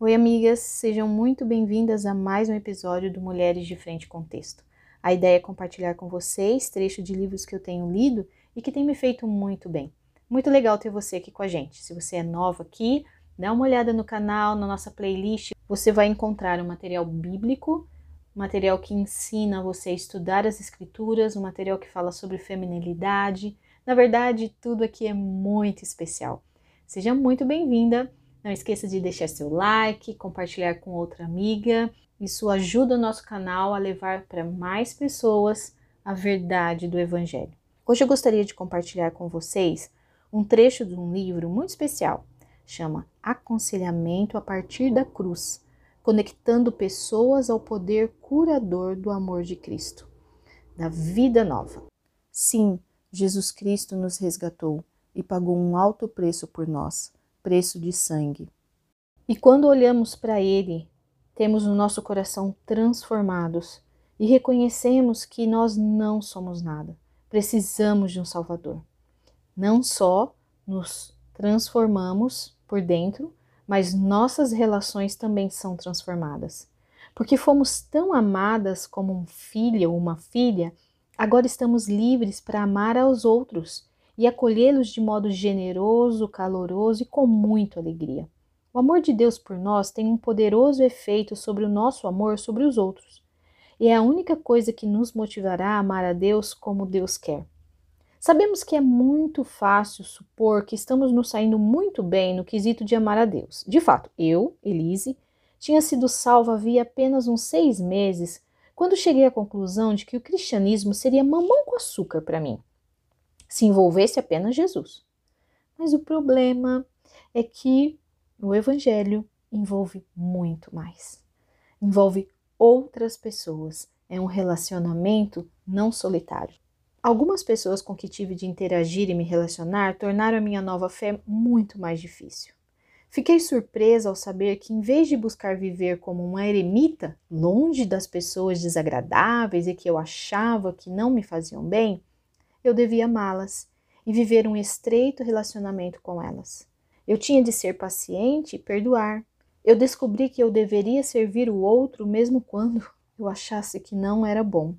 Oi, amigas, sejam muito bem-vindas a mais um episódio do Mulheres de Frente com Texto. A ideia é compartilhar com vocês trechos de livros que eu tenho lido e que tem me feito muito bem. Muito legal ter você aqui com a gente. Se você é nova aqui, dá uma olhada no canal, na nossa playlist. Você vai encontrar um material bíblico, material que ensina você a estudar as escrituras, um material que fala sobre feminilidade. Na verdade, tudo aqui é muito especial. Seja muito bem-vinda não esqueça de deixar seu like, compartilhar com outra amiga. Isso ajuda o nosso canal a levar para mais pessoas a verdade do Evangelho. Hoje eu gostaria de compartilhar com vocês um trecho de um livro muito especial. Chama Aconselhamento a partir da cruz, conectando pessoas ao poder curador do amor de Cristo, da vida nova. Sim, Jesus Cristo nos resgatou e pagou um alto preço por nós preço de sangue. E quando olhamos para Ele, temos o nosso coração transformados e reconhecemos que nós não somos nada. Precisamos de um Salvador. Não só nos transformamos por dentro, mas nossas relações também são transformadas. Porque fomos tão amadas como um filho ou uma filha, agora estamos livres para amar aos outros e acolhê-los de modo generoso, caloroso e com muita alegria. O amor de Deus por nós tem um poderoso efeito sobre o nosso amor sobre os outros, e é a única coisa que nos motivará a amar a Deus como Deus quer. Sabemos que é muito fácil supor que estamos nos saindo muito bem no quesito de amar a Deus. De fato, eu, Elise, tinha sido salva havia apenas uns seis meses quando cheguei à conclusão de que o cristianismo seria mamão com açúcar para mim se envolvesse apenas Jesus. Mas o problema é que o Evangelho envolve muito mais. Envolve outras pessoas. É um relacionamento não solitário. Algumas pessoas com que tive de interagir e me relacionar tornaram a minha nova fé muito mais difícil. Fiquei surpresa ao saber que, em vez de buscar viver como uma eremita, longe das pessoas desagradáveis e que eu achava que não me faziam bem, eu devia amá-las e viver um estreito relacionamento com elas. Eu tinha de ser paciente e perdoar. Eu descobri que eu deveria servir o outro mesmo quando eu achasse que não era bom.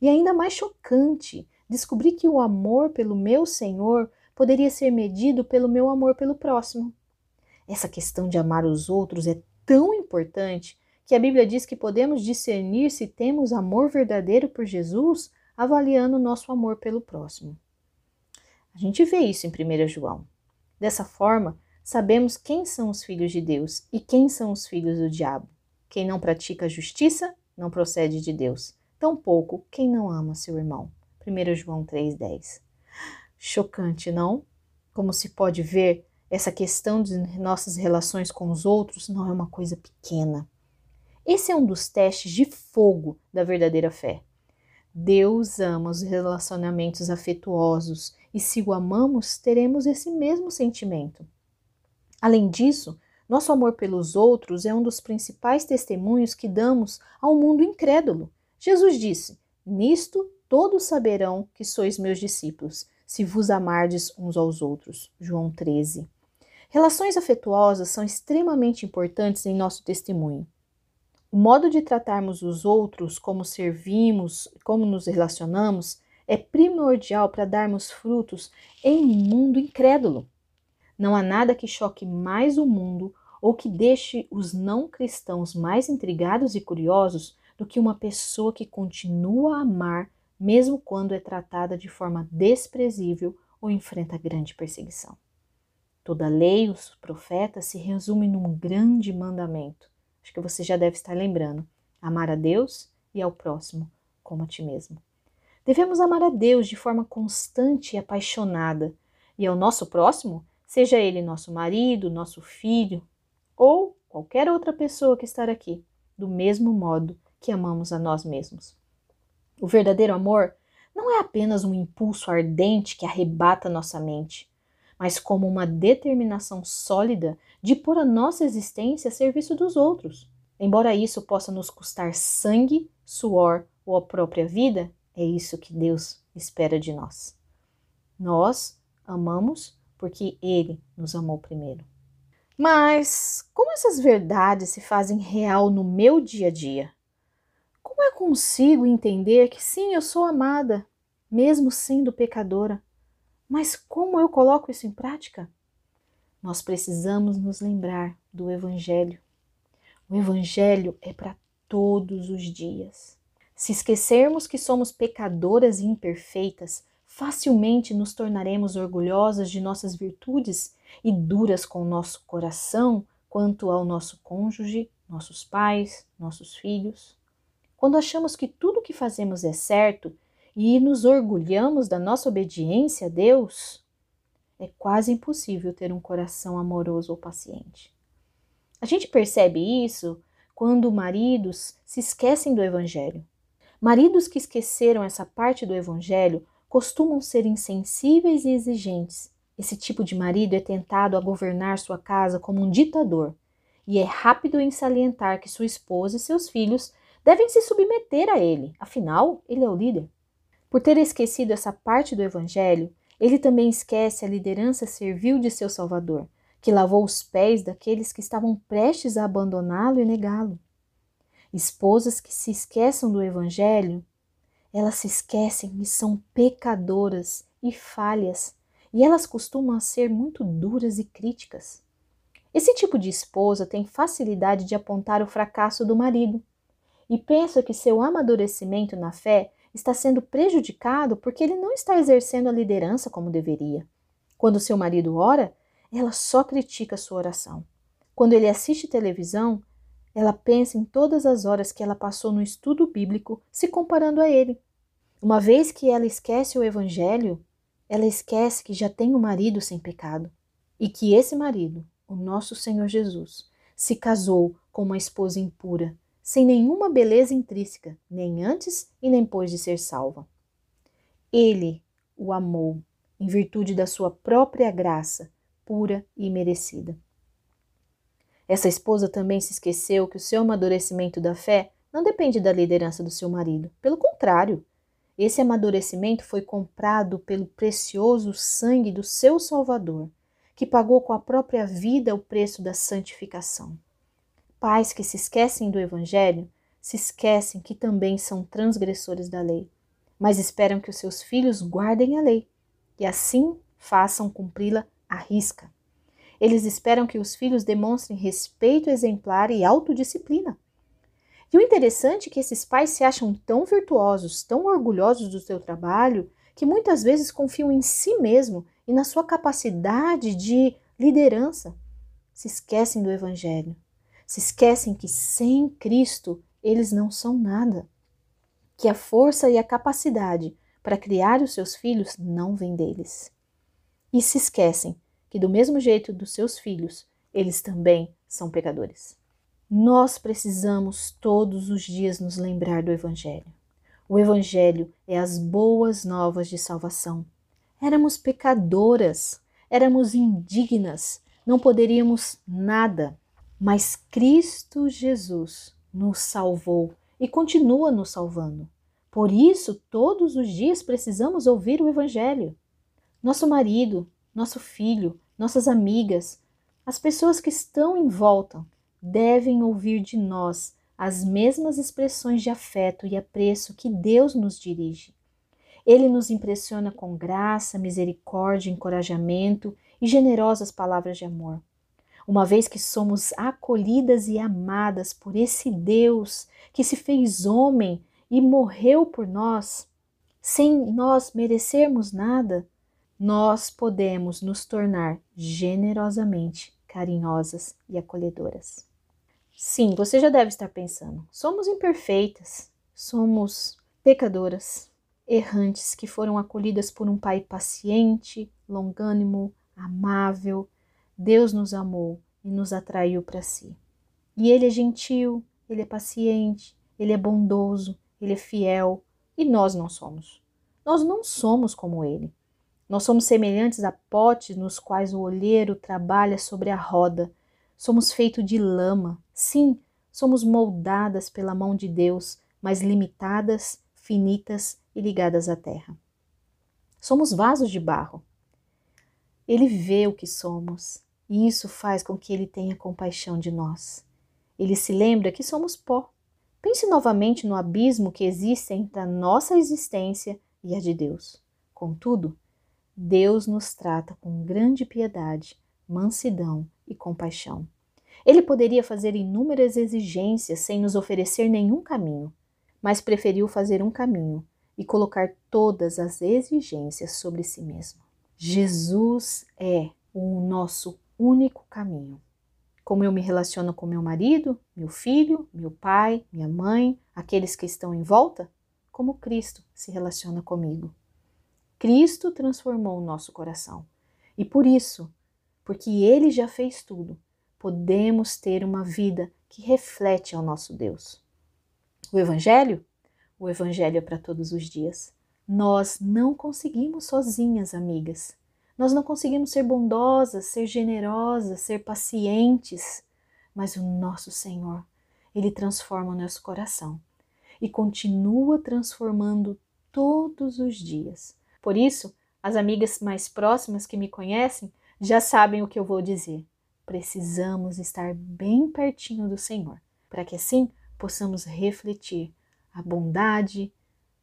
E ainda mais chocante, descobri que o amor pelo meu Senhor poderia ser medido pelo meu amor pelo próximo. Essa questão de amar os outros é tão importante que a Bíblia diz que podemos discernir se temos amor verdadeiro por Jesus avaliando o nosso amor pelo próximo. A gente vê isso em 1 João. Dessa forma, sabemos quem são os filhos de Deus e quem são os filhos do diabo. Quem não pratica a justiça não procede de Deus, tampouco quem não ama seu irmão. 1 João 3,10. Chocante, não? Como se pode ver, essa questão de nossas relações com os outros não é uma coisa pequena. Esse é um dos testes de fogo da verdadeira fé. Deus ama os relacionamentos afetuosos e se o amamos, teremos esse mesmo sentimento. Além disso, nosso amor pelos outros é um dos principais testemunhos que damos ao mundo incrédulo. Jesus disse: Nisto todos saberão que sois meus discípulos, se vos amardes uns aos outros. João 13. Relações afetuosas são extremamente importantes em nosso testemunho. O modo de tratarmos os outros, como servimos, como nos relacionamos, é primordial para darmos frutos em um mundo incrédulo. Não há nada que choque mais o mundo ou que deixe os não cristãos mais intrigados e curiosos do que uma pessoa que continua a amar, mesmo quando é tratada de forma desprezível ou enfrenta grande perseguição. Toda lei os profetas se resumem num grande mandamento: Acho que você já deve estar lembrando. Amar a Deus e ao próximo como a ti mesmo. Devemos amar a Deus de forma constante e apaixonada, e ao nosso próximo, seja ele nosso marido, nosso filho ou qualquer outra pessoa que está aqui, do mesmo modo que amamos a nós mesmos. O verdadeiro amor não é apenas um impulso ardente que arrebata nossa mente, mas como uma determinação sólida de pôr a nossa existência a serviço dos outros. Embora isso possa nos custar sangue, suor ou a própria vida, é isso que Deus espera de nós. Nós amamos porque Ele nos amou primeiro. Mas como essas verdades se fazem real no meu dia a dia? Como eu consigo entender que sim, eu sou amada, mesmo sendo pecadora? Mas como eu coloco isso em prática? Nós precisamos nos lembrar do Evangelho. O Evangelho é para todos os dias. Se esquecermos que somos pecadoras e imperfeitas, facilmente nos tornaremos orgulhosas de nossas virtudes e duras com o nosso coração quanto ao nosso cônjuge, nossos pais, nossos filhos. Quando achamos que tudo o que fazemos é certo e nos orgulhamos da nossa obediência a Deus, é quase impossível ter um coração amoroso ou paciente. A gente percebe isso quando maridos se esquecem do Evangelho. Maridos que esqueceram essa parte do Evangelho costumam ser insensíveis e exigentes esse tipo de marido é tentado a governar sua casa como um ditador e é rápido em salientar que sua esposa e seus filhos devem se submeter a ele, afinal, ele é o líder. Por ter esquecido essa parte do evangelho, ele também esquece a liderança servil de seu Salvador, que lavou os pés daqueles que estavam prestes a abandoná-lo e negá-lo. Esposas que se esqueçam do evangelho, elas se esquecem e são pecadoras e falhas e elas costumam ser muito duras e críticas. Esse tipo de esposa tem facilidade de apontar o fracasso do marido e pensa que seu amadurecimento na fé está sendo prejudicado porque ele não está exercendo a liderança como deveria. Quando seu marido ora, ela só critica sua oração. Quando ele assiste televisão, ela pensa em todas as horas que ela passou no estudo bíblico se comparando a ele. Uma vez que ela esquece o evangelho, ela esquece que já tem um marido sem pecado e que esse marido, o nosso Senhor Jesus, se casou com uma esposa impura, sem nenhuma beleza intrínseca, nem antes e nem depois de ser salva. Ele o amou em virtude da sua própria graça, pura e merecida. Essa esposa também se esqueceu que o seu amadurecimento da fé não depende da liderança do seu marido. Pelo contrário, esse amadurecimento foi comprado pelo precioso sangue do seu Salvador, que pagou com a própria vida o preço da santificação. Pais que se esquecem do Evangelho se esquecem que também são transgressores da lei, mas esperam que os seus filhos guardem a lei e assim façam cumpri-la à risca. Eles esperam que os filhos demonstrem respeito exemplar e autodisciplina. E o interessante é que esses pais se acham tão virtuosos, tão orgulhosos do seu trabalho, que muitas vezes confiam em si mesmo e na sua capacidade de liderança. Se esquecem do Evangelho, se esquecem que sem Cristo eles não são nada, que a força e a capacidade para criar os seus filhos não vem deles. E se esquecem que, do mesmo jeito dos seus filhos, eles também são pecadores. Nós precisamos todos os dias nos lembrar do Evangelho. O Evangelho é as boas novas de salvação. Éramos pecadoras, éramos indignas, não poderíamos nada, mas Cristo Jesus nos salvou e continua nos salvando. Por isso, todos os dias precisamos ouvir o Evangelho. Nosso marido, nosso filho, nossas amigas, as pessoas que estão em volta devem ouvir de nós as mesmas expressões de afeto e apreço que Deus nos dirige. Ele nos impressiona com graça, misericórdia, encorajamento e generosas palavras de amor. Uma vez que somos acolhidas e amadas por esse Deus que se fez homem e morreu por nós, sem nós merecermos nada, nós podemos nos tornar generosamente carinhosas e acolhedoras. Sim, você já deve estar pensando: somos imperfeitas, somos pecadoras, errantes que foram acolhidas por um Pai paciente, longânimo, amável. Deus nos amou e nos atraiu para si. E Ele é gentil, Ele é paciente, Ele é bondoso, Ele é fiel, e nós não somos. Nós não somos como Ele. Nós somos semelhantes a potes nos quais o olheiro trabalha sobre a roda Somos feitos de lama. Sim, somos moldadas pela mão de Deus, mas limitadas, finitas e ligadas à terra. Somos vasos de barro. Ele vê o que somos E isso faz com que ele tenha compaixão de nós. Ele se lembra que somos pó. Pense novamente no abismo que existe entre a nossa existência e a de Deus. Contudo, Deus nos trata com grande piedade, mansidão e compaixão. Ele poderia fazer inúmeras exigências sem nos oferecer nenhum caminho, mas preferiu fazer um caminho e colocar todas as exigências sobre si mesmo. Jesus é o nosso único caminho. Como eu me relaciono com meu marido, meu filho, meu pai, minha mãe, aqueles que estão em volta? Como Cristo se relaciona comigo. Cristo transformou o nosso coração. E por isso, porque Ele já fez tudo, podemos ter uma vida que reflete ao nosso Deus. O Evangelho? O Evangelho é para todos os dias. Nós não conseguimos sozinhas, amigas. Nós não conseguimos ser bondosas, ser generosas, ser pacientes, mas o nosso Senhor, Ele transforma o nosso coração e continua transformando todos os dias. Por isso, as amigas mais próximas que me conhecem já sabem o que eu vou dizer. Precisamos estar bem pertinho do Senhor, para que assim possamos refletir a bondade,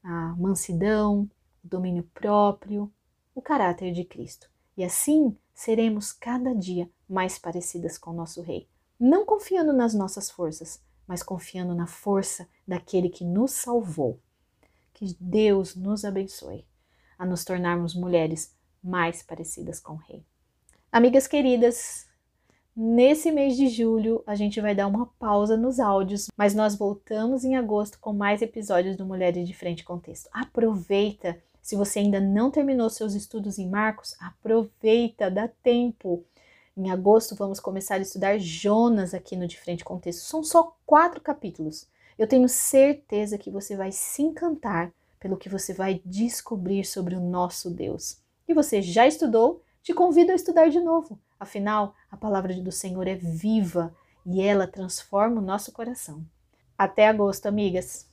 a mansidão, o domínio próprio, o caráter de Cristo. E assim seremos cada dia mais parecidas com nosso Rei, não confiando nas nossas forças, mas confiando na força daquele que nos salvou. Que Deus nos abençoe a nos tornarmos mulheres mais parecidas com o Rei. Amigas queridas, nesse mês de julho a gente vai dar uma pausa nos áudios, mas nós voltamos em agosto com mais episódios do Mulheres de Frente Contexto. Aproveita se você ainda não terminou seus estudos em Marcos, aproveita, dá tempo. Em agosto vamos começar a estudar Jonas aqui no De Frente Contexto. São só quatro capítulos. Eu tenho certeza que você vai se encantar pelo que você vai descobrir sobre o nosso Deus. E você já estudou? Te convido a estudar de novo. Afinal, a palavra do Senhor é viva e ela transforma o nosso coração. Até agosto, amigas!